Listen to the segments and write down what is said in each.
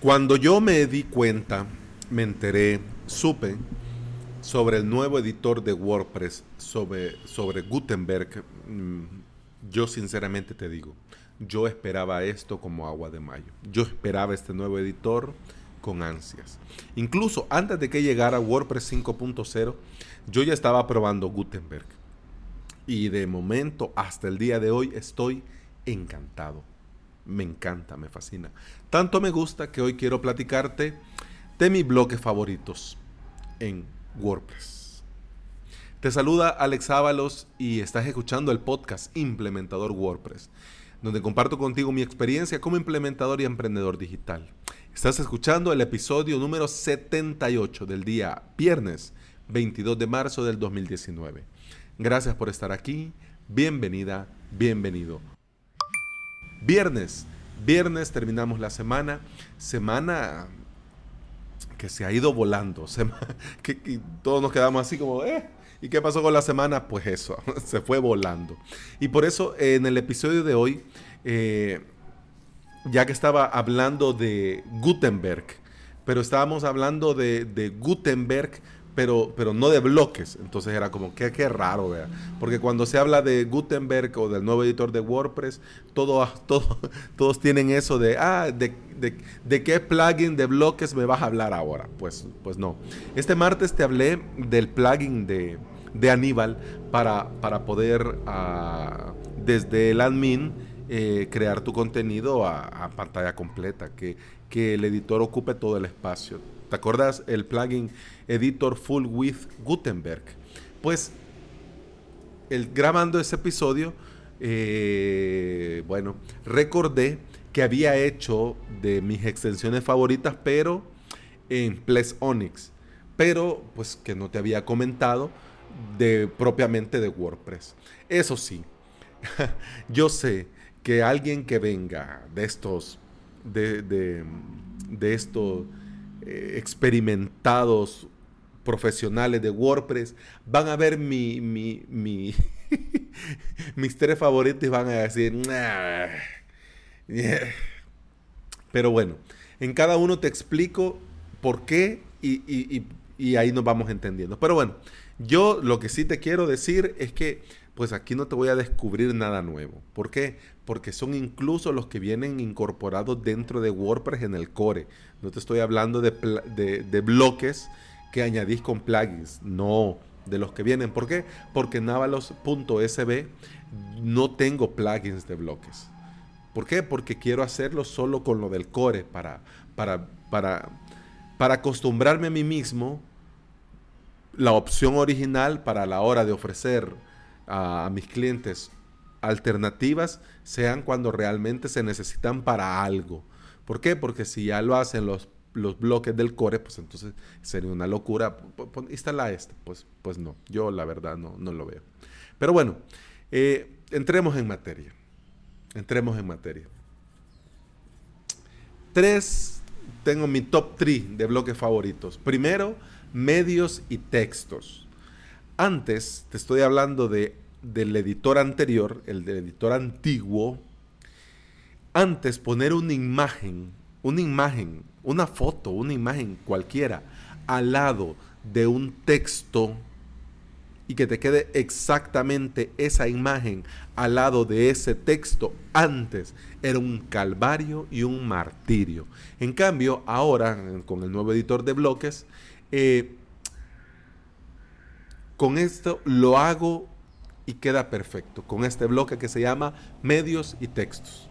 Cuando yo me di cuenta, me enteré, supe sobre el nuevo editor de WordPress, sobre, sobre Gutenberg, mm, yo sinceramente te digo, yo esperaba esto como agua de mayo. Yo esperaba este nuevo editor con ansias. Incluso antes de que llegara WordPress 5.0, yo ya estaba probando Gutenberg. Y de momento, hasta el día de hoy, estoy encantado me encanta, me fascina. Tanto me gusta que hoy quiero platicarte de mis bloques favoritos en WordPress. Te saluda Alex Ábalos y estás escuchando el podcast Implementador WordPress, donde comparto contigo mi experiencia como implementador y emprendedor digital. Estás escuchando el episodio número 78 del día viernes 22 de marzo del 2019. Gracias por estar aquí. Bienvenida, bienvenido. Viernes, viernes terminamos la semana, semana que se ha ido volando, que, todos nos quedamos así como, eh, ¿y qué pasó con la semana? Pues eso, se fue volando. Y por eso en el episodio de hoy, eh, ya que estaba hablando de Gutenberg, pero estábamos hablando de, de Gutenberg pero, pero no de bloques. Entonces era como, qué, qué raro, vea. Porque cuando se habla de Gutenberg o del nuevo editor de WordPress, todo, todo, todos tienen eso de, ah, de, de, qué plugin de bloques me vas a hablar ahora. Pues, pues no. Este martes te hablé del plugin de, de Aníbal para, para poder, ah, desde el admin, eh, crear tu contenido a, a, pantalla completa, que, que el editor ocupe todo el espacio. ¿Te acuerdas el plugin Editor Full with Gutenberg? Pues el, grabando ese episodio, eh, bueno, recordé que había hecho de mis extensiones favoritas, pero en Ples Onyx, pero pues que no te había comentado de propiamente de WordPress. Eso sí, yo sé que alguien que venga de estos, de, de, de estos eh, experimentados profesionales de WordPress van a ver mi, mi, mi mis tres favoritos y van a decir, pero bueno, en cada uno te explico por qué y, y ahí nos vamos entendiendo. Pero bueno, yo lo que sí te quiero decir es que pues aquí no te voy a descubrir nada nuevo. ¿Por qué? Porque son incluso los que vienen incorporados dentro de WordPress en el core. No te estoy hablando de, bloques que añadís con plugins. No, de los que vienen. ¿Por qué? Porque en avalos.sb no tengo plugins de bloques. ¿Por qué? Porque quiero hacerlo solo con lo del core para, para, para, para acostumbrarme a mí mismo la opción original para la hora de ofrecer a, mis clientes alternativas sean cuando realmente se necesitan para algo. ¿Por qué? Porque si ya lo hacen los, los bloques del core, pues entonces sería una locura. Instala este. Pues, pues no, yo la verdad no, no lo veo. Pero bueno, eh, entremos en materia. Entremos en materia. Tres, tengo mi top 3 de bloques favoritos. Primero, medios y textos. Antes, te estoy hablando de, del editor anterior, el del editor antiguo. Antes poner una imagen, una imagen, una foto, una imagen cualquiera, al lado de un texto y que te quede exactamente esa imagen al lado de ese texto antes era un calvario y un martirio. En cambio, ahora con el nuevo editor de bloques, eh, con esto lo hago y queda perfecto, con este bloque que se llama medios y textos.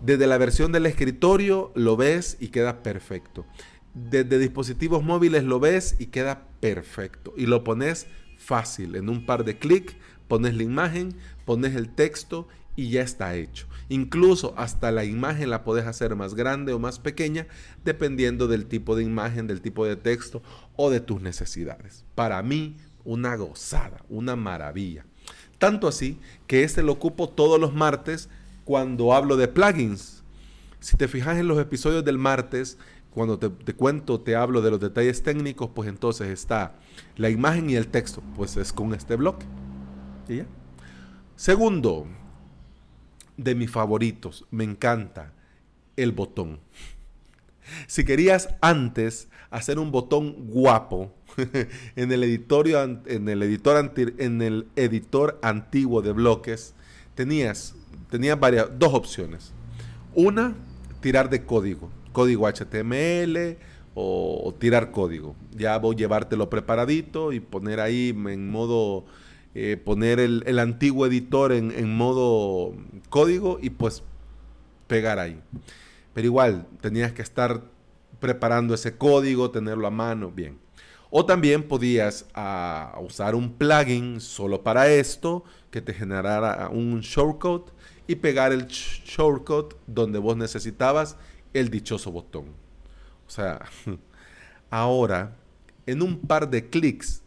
Desde la versión del escritorio lo ves y queda perfecto. Desde dispositivos móviles lo ves y queda perfecto. Y lo pones fácil, en un par de clics, pones la imagen, pones el texto y ya está hecho. Incluso hasta la imagen la puedes hacer más grande o más pequeña, dependiendo del tipo de imagen, del tipo de texto o de tus necesidades. Para mí, una gozada, una maravilla. Tanto así que este lo ocupo todos los martes cuando hablo de plugins. Si te fijas en los episodios del martes, cuando te, cuento, te hablo de los detalles técnicos, pues entonces está la imagen y el texto, pues es con este bloque. Segundo, de mis favoritos, me encanta el botón. Si querías antes hacer un botón guapo en el, en, el editor en el editor antiguo de bloques, tenías, tenías varias, dos opciones. Una, tirar de código, código HTML o, tirar código. Ya voy a llevártelo preparadito y poner ahí en modo, eh, poner el, antiguo editor en, en modo código y pues pegar ahí. Pero igual, tenías que estar preparando ese código, tenerlo a mano, bien. O también podías ah, usar un plugin solo para esto, que te generara un shortcut y pegar el shortcut donde vos necesitabas el dichoso botón. O sea, ahora en un par de clics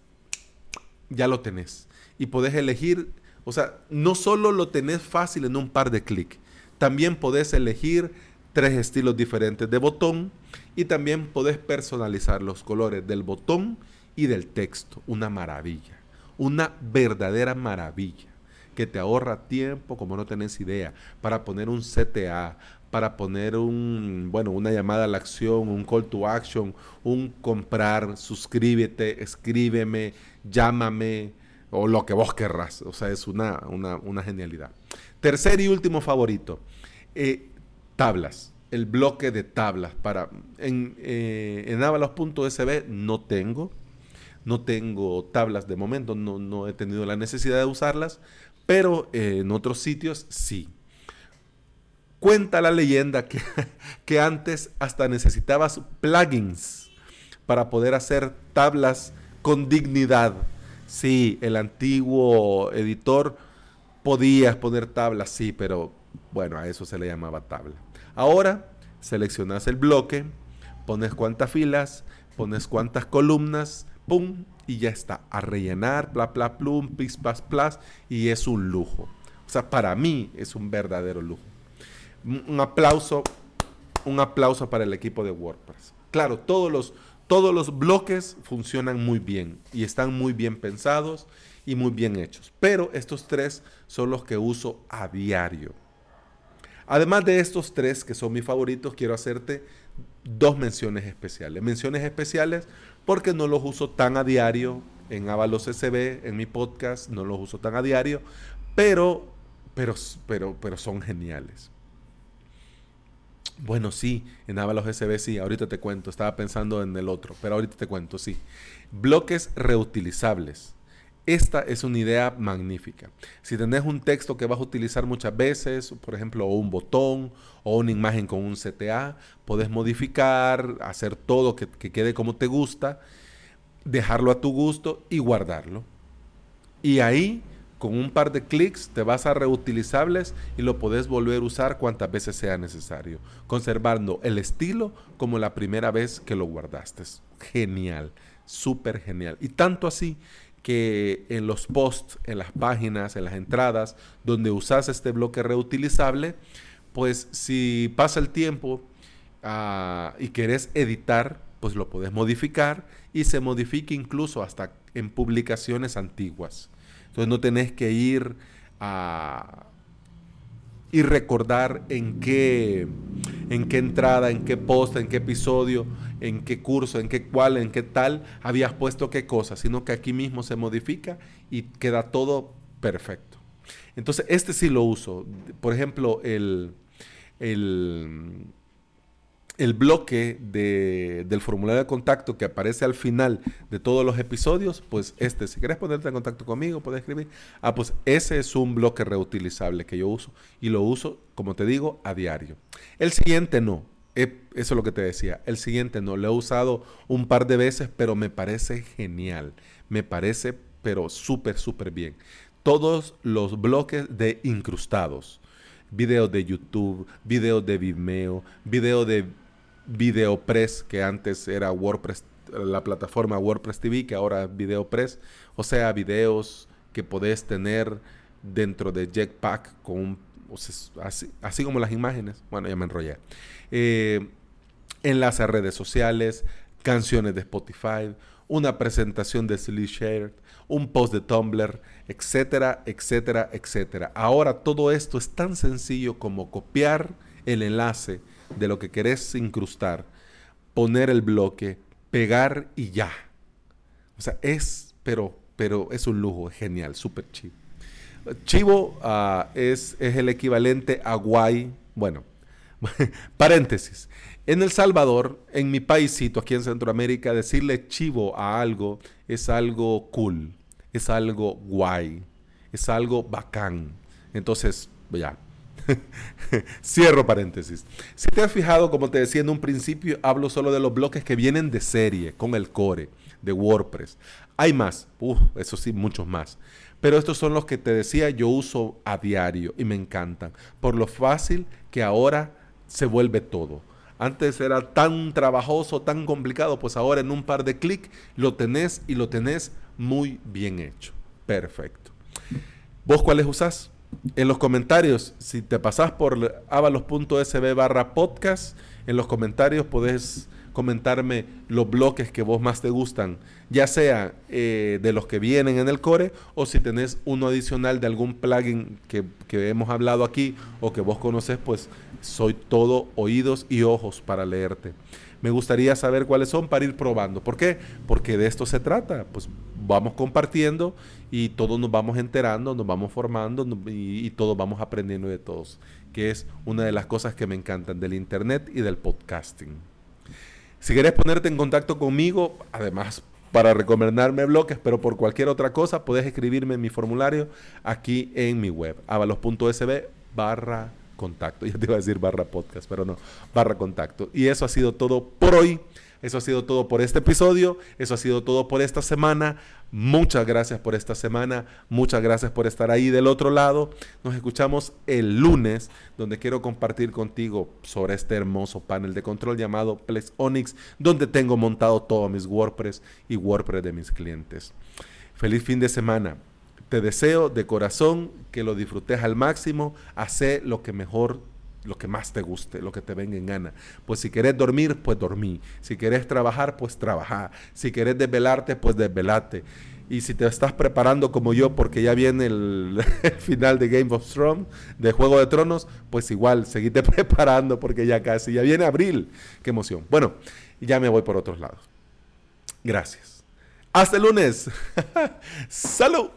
ya lo tenés. Y podés elegir, o sea, no solo lo tenés fácil en un par de clics, también podés elegir tres estilos diferentes de botón y también podés personalizar los colores del botón y del texto. Una maravilla, una verdadera maravilla que te ahorra tiempo como no tenés idea para poner un CTA, para poner un, bueno, una llamada a la acción, un call to action, un comprar, suscríbete, escríbeme, llámame o lo que vos querrás. O sea, es una, una, genialidad. Tercer y último favorito, eh, tablas el bloque de tablas para en, eh, avalos.sb no tengo no tengo tablas de momento no, no he tenido la necesidad de usarlas pero eh, en otros sitios sí. Cuenta la leyenda que, que antes hasta necesitabas plugins para poder hacer tablas con dignidad. Sí el antiguo editor podías poner tablas sí pero bueno a eso se le llamaba tabla Ahora seleccionas el bloque, pones cuántas filas, pones cuántas columnas, pum, y ya está. A rellenar, bla, bla, plum, pis, pas, plas, y es un lujo. O sea, para mí es un verdadero lujo. Un aplauso, un aplauso para el equipo de WordPress. Claro, todos los, todos los bloques funcionan muy bien y están muy bien pensados y muy bien hechos. Pero estos tres son los que uso a diario. Además de estos tres que son mis favoritos, quiero hacerte dos menciones especiales. Menciones especiales porque no los uso tan a diario en Avalos SB, en mi podcast, no los uso tan a diario, pero, pero, pero, pero son geniales. Bueno, sí, en Avalos SB sí, ahorita te cuento, estaba pensando en el otro, pero ahorita te cuento, sí. Bloques reutilizables. Esta es una idea magnífica. Si tenés un texto que vas a utilizar muchas veces, por ejemplo, un botón o una imagen con un CTA, podés modificar, hacer todo que, que quede como te gusta, dejarlo a tu gusto y guardarlo. Y ahí, con un par de clics, te vas a reutilizables y lo podés volver a usar cuantas veces sea necesario, conservando el estilo como la primera vez que lo guardaste. Genial, súper genial. Y tanto así que en los posts, en las páginas, en las entradas, donde usas este bloque reutilizable, pues si pasa el tiempo ah, y querés editar, pues lo puedes modificar y se modifica incluso hasta en publicaciones antiguas. Entonces no tenés que ir a, y recordar en qué, en qué entrada, en qué post, en qué episodio, en qué curso, en qué cual, en qué tal habías puesto qué cosa, sino que aquí mismo se modifica y queda todo perfecto. Entonces, este sí lo uso. Por ejemplo, el, el el bloque del formulario de contacto que aparece al final de todos los episodios, pues este, si quieres ponerte en contacto conmigo, puedes escribir. Ah, pues ese es un bloque reutilizable que yo uso y lo uso, como te digo, a diario. El siguiente no. Eso es lo que te decía. El siguiente no. Lo he usado un par de veces, pero me parece genial. Me parece, pero súper, súper bien. Todos los bloques de incrustados videos de YouTube, videos de Vimeo, videos de VideoPress, que antes era WordPress, la plataforma WordPress TV, que ahora es VideoPress, o sea, videos que podés tener dentro de Jetpack con así, como las imágenes. Bueno, ya me enrollé. Eh, a redes sociales, canciones de Spotify, una presentación de SlideShare, un post de Tumblr, etcétera, etcétera, etcétera. Ahora todo esto es tan sencillo como copiar el enlace de lo que querés incrustar, poner el bloque, pegar y ya. O sea, es, pero, pero es un lujo, es genial, súper chivo. Chivo ah, es, el equivalente a guay. Bueno, paréntesis. En El Salvador, en mi paísito, aquí en Centroamérica, decirle chivo a algo es algo cool, es algo guay, es algo bacán. Entonces, ya. Cierro paréntesis. Si te has fijado, como te decía en un principio, hablo solo de los bloques que vienen de serie, con el core, de WordPress. Hay más, eso sí, muchos más. Pero estos son los que te decía yo uso a diario y me encantan. Por lo fácil que ahora se vuelve todo antes era tan trabajoso, tan complicado, pues ahora en un par de clics lo tenés y lo tenés muy bien hecho. Perfecto. ¿Vos cuáles usás? En los comentarios, si te pasás por avalos.sb barra podcast, en los comentarios podés comentarme los bloques que vos más te gustan, ya sea eh, de los que vienen en el core o si tenés uno adicional de algún plugin que, que hemos hablado aquí o que vos conoces, pues soy todo oídos y ojos para leerte. Me gustaría saber cuáles son para ir probando. ¿Por qué? Porque de esto se trata. Pues vamos compartiendo y todos nos vamos enterando, nos vamos formando y, todos vamos aprendiendo de todos, que es una de las cosas que me encantan del Internet y del podcasting. Si quieres ponerte en contacto conmigo, además para recomendarme bloques, pero por cualquier otra cosa, puedes escribirme en mi formulario aquí en mi web, avalos.sb barra contacto. Ya te iba a decir barra podcast, pero no, barra contacto. Y eso ha sido todo por hoy. Eso ha sido todo por este episodio. Eso ha sido todo por esta semana. Muchas gracias por esta semana. Muchas gracias por estar ahí del otro lado. Nos escuchamos el lunes, donde quiero compartir contigo sobre este hermoso panel de control llamado Plex Onyx, donde tengo montado todos mis WordPress y WordPress de mis clientes. Feliz fin de semana. Te deseo de corazón que lo disfrutes al máximo, hace lo que mejor, lo que más te guste, lo que te venga en gana. Pues si querés dormir, pues dormí. Si querés trabajar, pues trabajar. Si querés desvelarte, pues desvelate. Y si te estás preparando como yo, porque ya viene el, final de Game of Thrones, de Juego de Tronos, pues igual, seguite preparando porque ya casi, ya viene abril. Qué emoción. Bueno, ya me voy por otros lados. Gracias. Hasta el lunes. Salud.